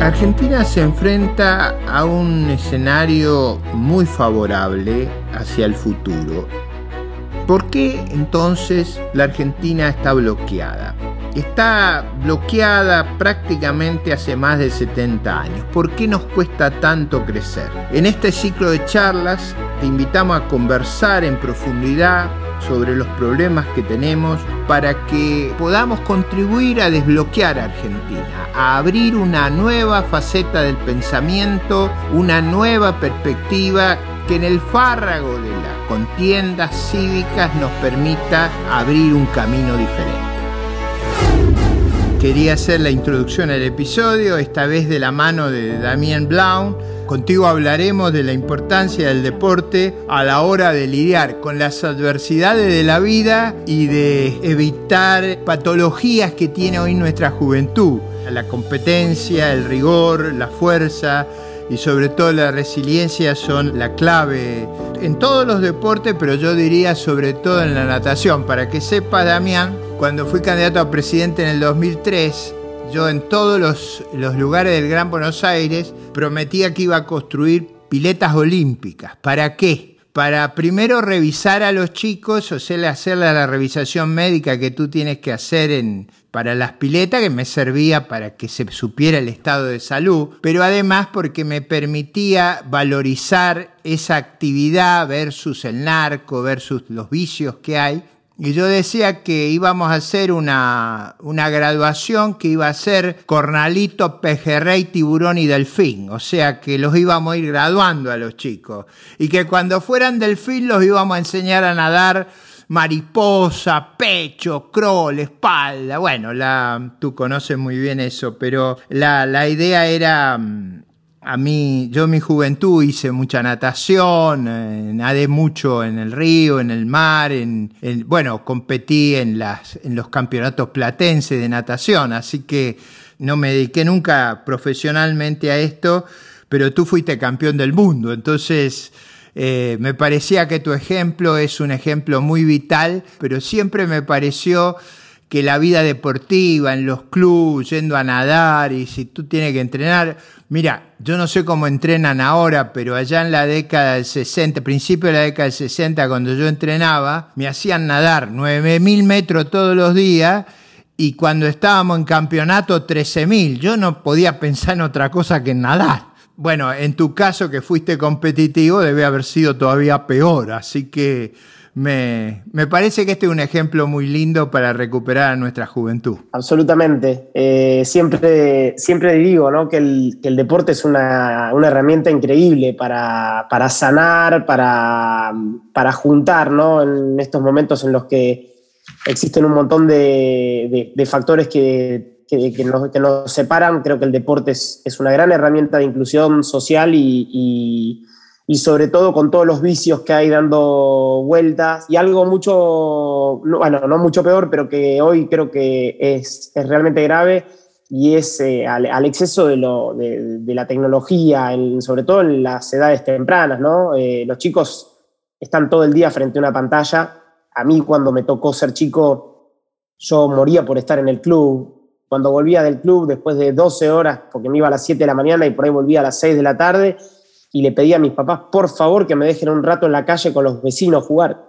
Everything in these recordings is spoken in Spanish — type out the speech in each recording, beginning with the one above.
Argentina se enfrenta a un escenario muy favorable hacia el futuro. ¿Por qué entonces la Argentina está bloqueada? Está bloqueada prácticamente hace más de 70 años. ¿Por qué nos cuesta tanto crecer? En este ciclo de charlas te invitamos a conversar en profundidad sobre los problemas que tenemos para que podamos contribuir a desbloquear a Argentina, a abrir una nueva faceta del pensamiento, una nueva perspectiva que en el fárrago de las contiendas cívicas nos permita abrir un camino diferente. Quería hacer la introducción al episodio, esta vez de la mano de Damien Blount. Contigo hablaremos de la importancia del deporte a la hora de lidiar con las adversidades de la vida y de evitar patologías que tiene hoy nuestra juventud. La competencia, el rigor, la fuerza, y sobre todo la resiliencia son la clave en todos los deportes, pero yo diría sobre todo en la natación. Para que sepa, Damián, cuando fui candidato a presidente en el 2003, yo en todos los, los lugares del Gran Buenos Aires prometía que iba a construir piletas olímpicas. ¿Para qué? para primero revisar a los chicos, o sea, hacerle la revisación médica que tú tienes que hacer en, para las piletas, que me servía para que se supiera el estado de salud, pero además porque me permitía valorizar esa actividad versus el narco, versus los vicios que hay, y yo decía que íbamos a hacer una, una graduación que iba a ser cornalito, pejerrey, tiburón y delfín. O sea que los íbamos a ir graduando a los chicos. Y que cuando fueran delfín los íbamos a enseñar a nadar mariposa, pecho, crawl, espalda. Bueno, la, tú conoces muy bien eso, pero la, la idea era mm, a mí, yo en mi juventud hice mucha natación, eh, nadé mucho en el río, en el mar, en, bueno, competí en, las, en los campeonatos platenses de natación, así que no me dediqué nunca profesionalmente a esto, pero tú fuiste campeón del mundo, entonces eh, me parecía que tu ejemplo es un ejemplo muy vital, pero siempre me pareció que la vida deportiva en los clubes, yendo a nadar y si tú tienes que entrenar, Mira, yo no sé cómo entrenan ahora, pero allá en la década del 60, principio de la década del 60, cuando yo entrenaba, me hacían nadar 9.000 metros todos los días y cuando estábamos en campeonato 13.000. Yo no podía pensar en otra cosa que en nadar. Bueno, en tu caso que fuiste competitivo debe haber sido todavía peor, así que me, parece que este es un ejemplo muy lindo para recuperar a nuestra juventud. Absolutamente. Eh, siempre, siempre digo ¿no? que, el, deporte es una, herramienta increíble para, sanar, para, para juntar ¿no? en estos momentos en los que existen un montón de, factores que, que, nos, separan. Creo que el deporte es, una gran herramienta de inclusión social y y sobre todo con todos los vicios que hay dando vueltas y algo mucho, bueno, no mucho peor, pero que hoy creo que es, es realmente grave y es eh, al, exceso de, lo, de, la tecnología, sobre todo en las edades tempranas, ¿no? Eh, los chicos están todo el día frente a una pantalla. A mí cuando me tocó ser chico, yo moría por estar en el club. Cuando volvía del club después de 12 horas, porque me iba a las 7 de la mañana y por ahí volvía a las 6 de la tarde, y le pedí a mis papás, por favor, que me dejen un rato en la calle con los vecinos jugar.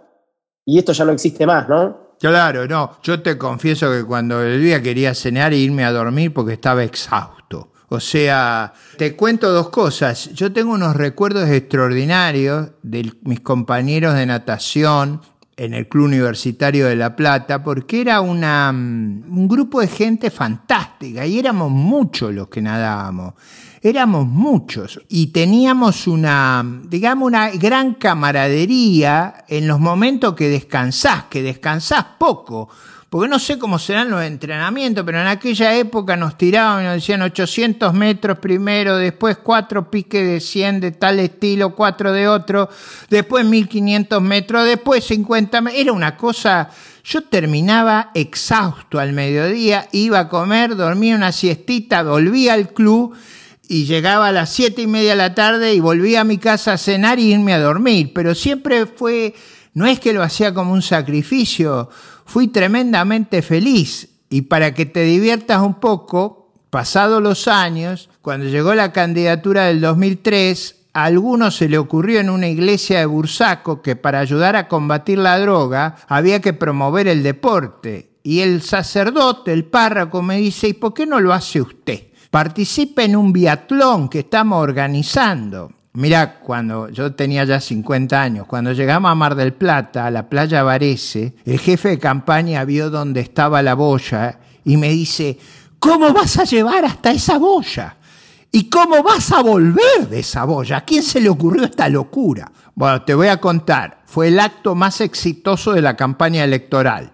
Y esto ya no existe más, ¿no? Claro, no. Yo te confieso que cuando el quería cenar e irme a dormir porque estaba exhausto. O sea, te cuento dos cosas. Yo tengo unos recuerdos extraordinarios de mis compañeros de natación en el Club Universitario de La Plata, porque era una, un grupo de gente fantástica y éramos muchos los que nadábamos éramos muchos y teníamos una, digamos, una gran camaradería en los momentos que descansás, que descansás poco. Porque no sé cómo serán los entrenamientos, pero en aquella época nos tiraban y nos decían 800 metros primero, después cuatro piques de 100 de tal estilo, cuatro de otro, después 1500 metros, después 50 metros. Era una cosa, yo terminaba exhausto al mediodía, iba a comer, dormía una siestita, volvía al club y llegaba a las siete y media de la tarde y volvía a mi casa a cenar y irme a dormir. Pero siempre fue, no es que lo hacía como un sacrificio, fui tremendamente feliz. Y para que te diviertas un poco, Pasados los años, cuando llegó la candidatura del 2003, a algunos se le ocurrió en una iglesia de Bursaco que para ayudar a combatir la droga había que promover el deporte. Y el sacerdote, el párroco, me dice, ¿y por qué no lo hace usted? Participe en un biatlón que estamos organizando. Mira, cuando yo tenía ya 50 años, cuando llegamos a Mar del Plata, a la playa Varese, el jefe de campaña vio dónde estaba la boya y me dice, ¿cómo vas a llevar hasta esa boya? ¿Y cómo vas a volver de esa boya? ¿A quién se le ocurrió esta locura? Bueno, te voy a contar. Fue el acto más exitoso de la campaña electoral.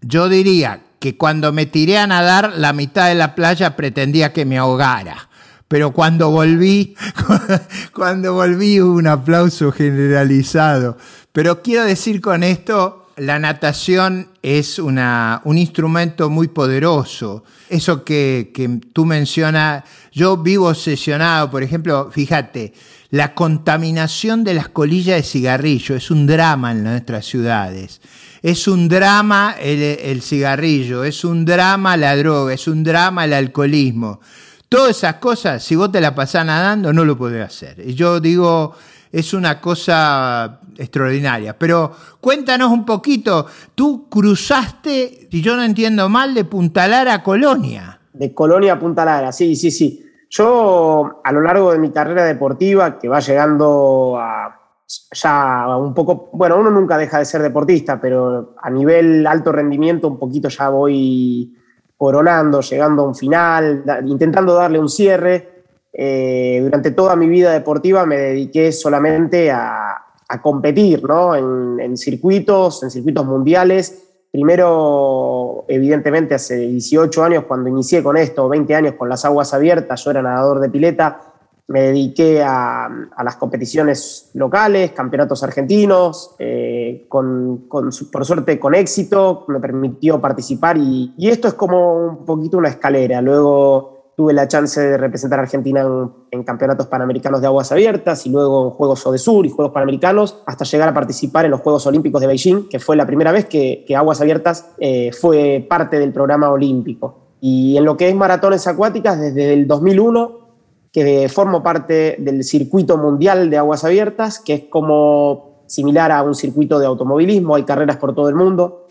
Yo diría que cuando me tiré a nadar, la mitad de la playa pretendía que me ahogara. Pero cuando volví, cuando volví hubo un aplauso generalizado. Pero quiero decir con esto, la natación es una, un instrumento muy poderoso. Eso que, que tú mencionas, yo vivo obsesionado, por ejemplo, fíjate, la contaminación de las colillas de cigarrillo es un drama en nuestras ciudades. Es un drama el, el, cigarrillo, es un drama la droga, es un drama el alcoholismo. Todas esas cosas, si vos te la pasás nadando, no lo podés hacer. Y yo digo, es una cosa extraordinaria. Pero cuéntanos un poquito, tú cruzaste, si yo no entiendo mal, de Punta Lara a Colonia. De Colonia a Punta Lara, sí, sí, sí. Yo a lo largo de mi carrera deportiva, que va llegando a ya un poco, bueno, uno nunca deja de ser deportista, pero a nivel alto rendimiento un poquito ya voy coronando, llegando a un final, intentando darle un cierre eh, durante toda mi vida deportiva me dediqué solamente a, competir ¿no? en, circuitos, en circuitos mundiales. Primero, evidentemente, hace 18 años, cuando inicié con esto, 20 años con las aguas abiertas, yo era nadador de pileta, me dediqué a, las competiciones locales, campeonatos argentinos, eh, con, por suerte con éxito, me permitió participar y, y, esto es como un poquito una escalera. Luego tuve la chance de representar a Argentina en, campeonatos panamericanos de aguas abiertas y luego en Juegos Odesur y Juegos Panamericanos, hasta llegar a participar en los Juegos Olímpicos de Beijing, que fue la primera vez que, Aguas Abiertas eh, fue parte del programa olímpico. Y en lo que es maratones acuáticas, desde el 2001, que formo parte del circuito mundial de aguas abiertas, que es como similar a un circuito de automovilismo, hay carreras por todo el mundo.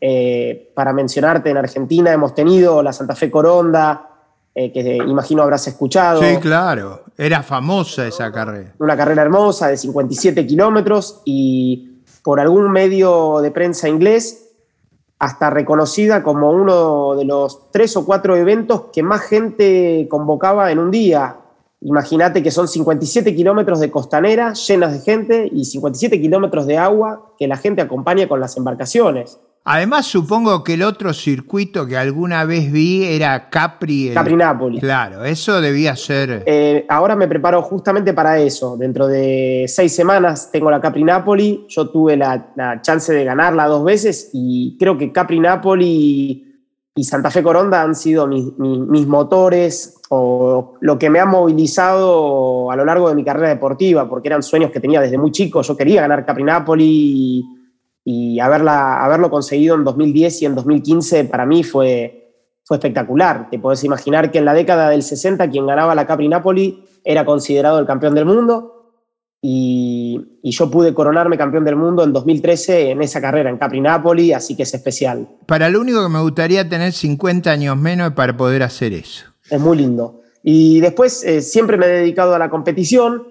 Eh, para mencionarte, en Argentina hemos tenido la Santa Fe Coronda, eh, que imagino habrás escuchado. Sí, claro, era famosa esa carrera. Una carrera hermosa de 57 kilómetros y por algún medio de prensa inglés hasta reconocida como uno de los tres o cuatro eventos que más gente convocaba en un día. Imagínate que son 57 kilómetros de costanera llenas de gente y 57 kilómetros de agua que la gente acompaña con las embarcaciones. Además, supongo que el otro circuito que alguna vez vi era Capri. Capri Napoli. Claro, eso debía ser. Eh, ahora me preparo justamente para eso. Dentro de seis semanas tengo la Capri Napoli. Yo tuve la, chance de ganarla dos veces y creo que Capri Napoli y Santa Fe Coronda han sido mis, motores o lo que me ha movilizado a lo largo de mi carrera deportiva, porque eran sueños que tenía desde muy chico. Yo quería ganar Capri Napoli. Y, y haberlo conseguido en 2010 y en 2015 para mí fue, fue espectacular. Te podés imaginar que en la década del 60 quien ganaba la Capri Napoli era considerado el campeón del mundo y, y, yo pude coronarme campeón del mundo en 2013 en esa carrera en Capri Napoli, así que es especial. Para lo único que me gustaría tener 50 años menos para poder hacer eso. Es muy lindo. Y después eh, siempre me he dedicado a la competición.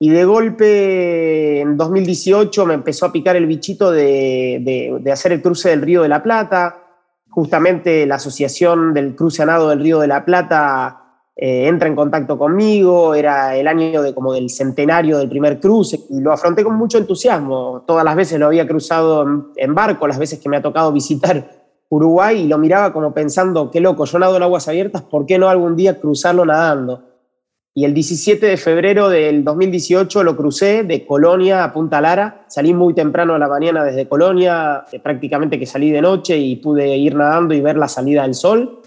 Y de golpe, en 2018, me empezó a picar el bichito de, hacer el cruce del Río de la Plata. Justamente la Asociación del Cruce Nado del Río de la Plata eh, entra en contacto conmigo. Era el año de, como del centenario del primer cruce y lo afronté con mucho entusiasmo. Todas las veces lo había cruzado en, barco, las veces que me ha tocado visitar Uruguay y lo miraba como pensando, qué loco, yo nado en aguas abiertas, ¿por qué no algún día cruzarlo nadando? Y el 17 de febrero del 2018 lo crucé de Colonia a Punta Lara. Salí muy temprano a la mañana desde Colonia, eh, prácticamente que salí de noche y pude ir nadando y ver la salida del sol.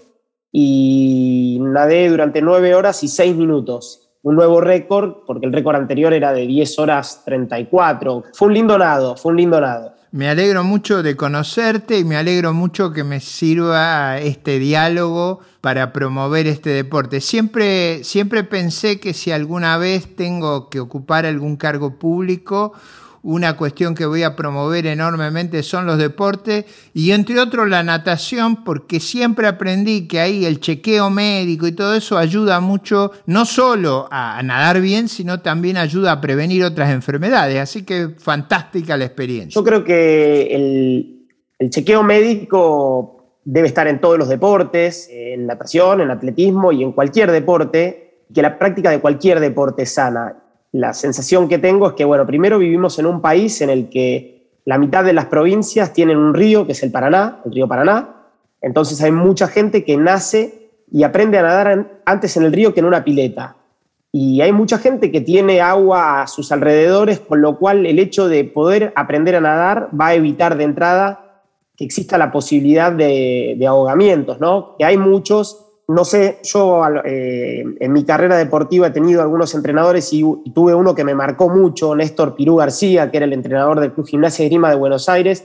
Y nadé durante nueve horas y seis minutos. Un nuevo récord, porque el récord anterior era de 10 horas 34. Fue un lindo nado, fue un lindo nado. Me alegro mucho de conocerte y me alegro mucho que me sirva este diálogo para promover este deporte. Siempre, siempre pensé que si alguna vez tengo que ocupar algún cargo público, una cuestión que voy a promover enormemente son los deportes y entre otros la natación, porque siempre aprendí que ahí el chequeo médico y todo eso ayuda mucho, no solo a nadar bien, sino también ayuda a prevenir otras enfermedades. Así que fantástica la experiencia. Yo creo que el, el chequeo médico debe estar en todos los deportes, en natación, en atletismo y en cualquier deporte, que la práctica de cualquier deporte sana la sensación que tengo es que, bueno, primero vivimos en un país en el que la mitad de las provincias tienen un río, que es el Paraná, el río Paraná. Entonces hay mucha gente que nace y aprende a nadar antes en el río que en una pileta. Y hay mucha gente que tiene agua a sus alrededores, con lo cual el hecho de poder aprender a nadar va a evitar de entrada que exista la posibilidad de, de ahogamientos, ¿no? Que hay muchos no sé, yo eh, en mi carrera deportiva he tenido algunos entrenadores y, tuve uno que me marcó mucho, Néstor Pirú García, que era el entrenador del Club Gimnasia de Grima de Buenos Aires,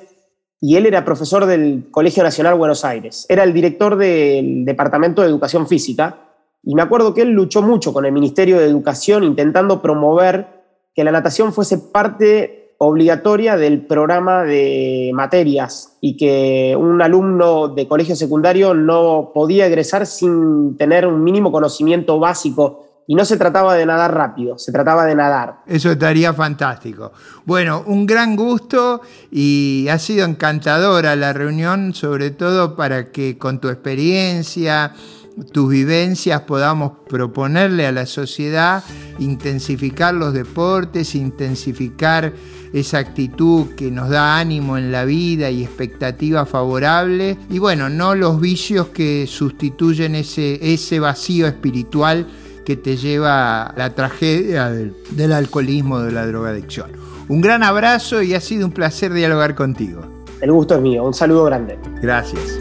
y él era profesor del Colegio Nacional Buenos Aires. Era el director del Departamento de Educación Física, y me acuerdo que él luchó mucho con el Ministerio de Educación intentando promover que la natación fuese parte obligatoria del programa de materias y que un alumno de colegio secundario no podía egresar sin tener un mínimo conocimiento básico. Y no se trataba de nadar rápido, se trataba de nadar. Eso estaría fantástico. Bueno, un gran gusto y ha sido encantadora la reunión, sobre todo para que con tu experiencia, tus vivencias podamos proponerle a la sociedad intensificar los deportes, intensificar esa actitud que nos da ánimo en la vida y expectativa favorable y bueno, no los vicios que sustituyen ese, ese vacío espiritual que te lleva a la tragedia del, del alcoholismo, de la drogadicción. Un gran abrazo y ha sido un placer dialogar contigo. El gusto es mío, un saludo grande. Gracias.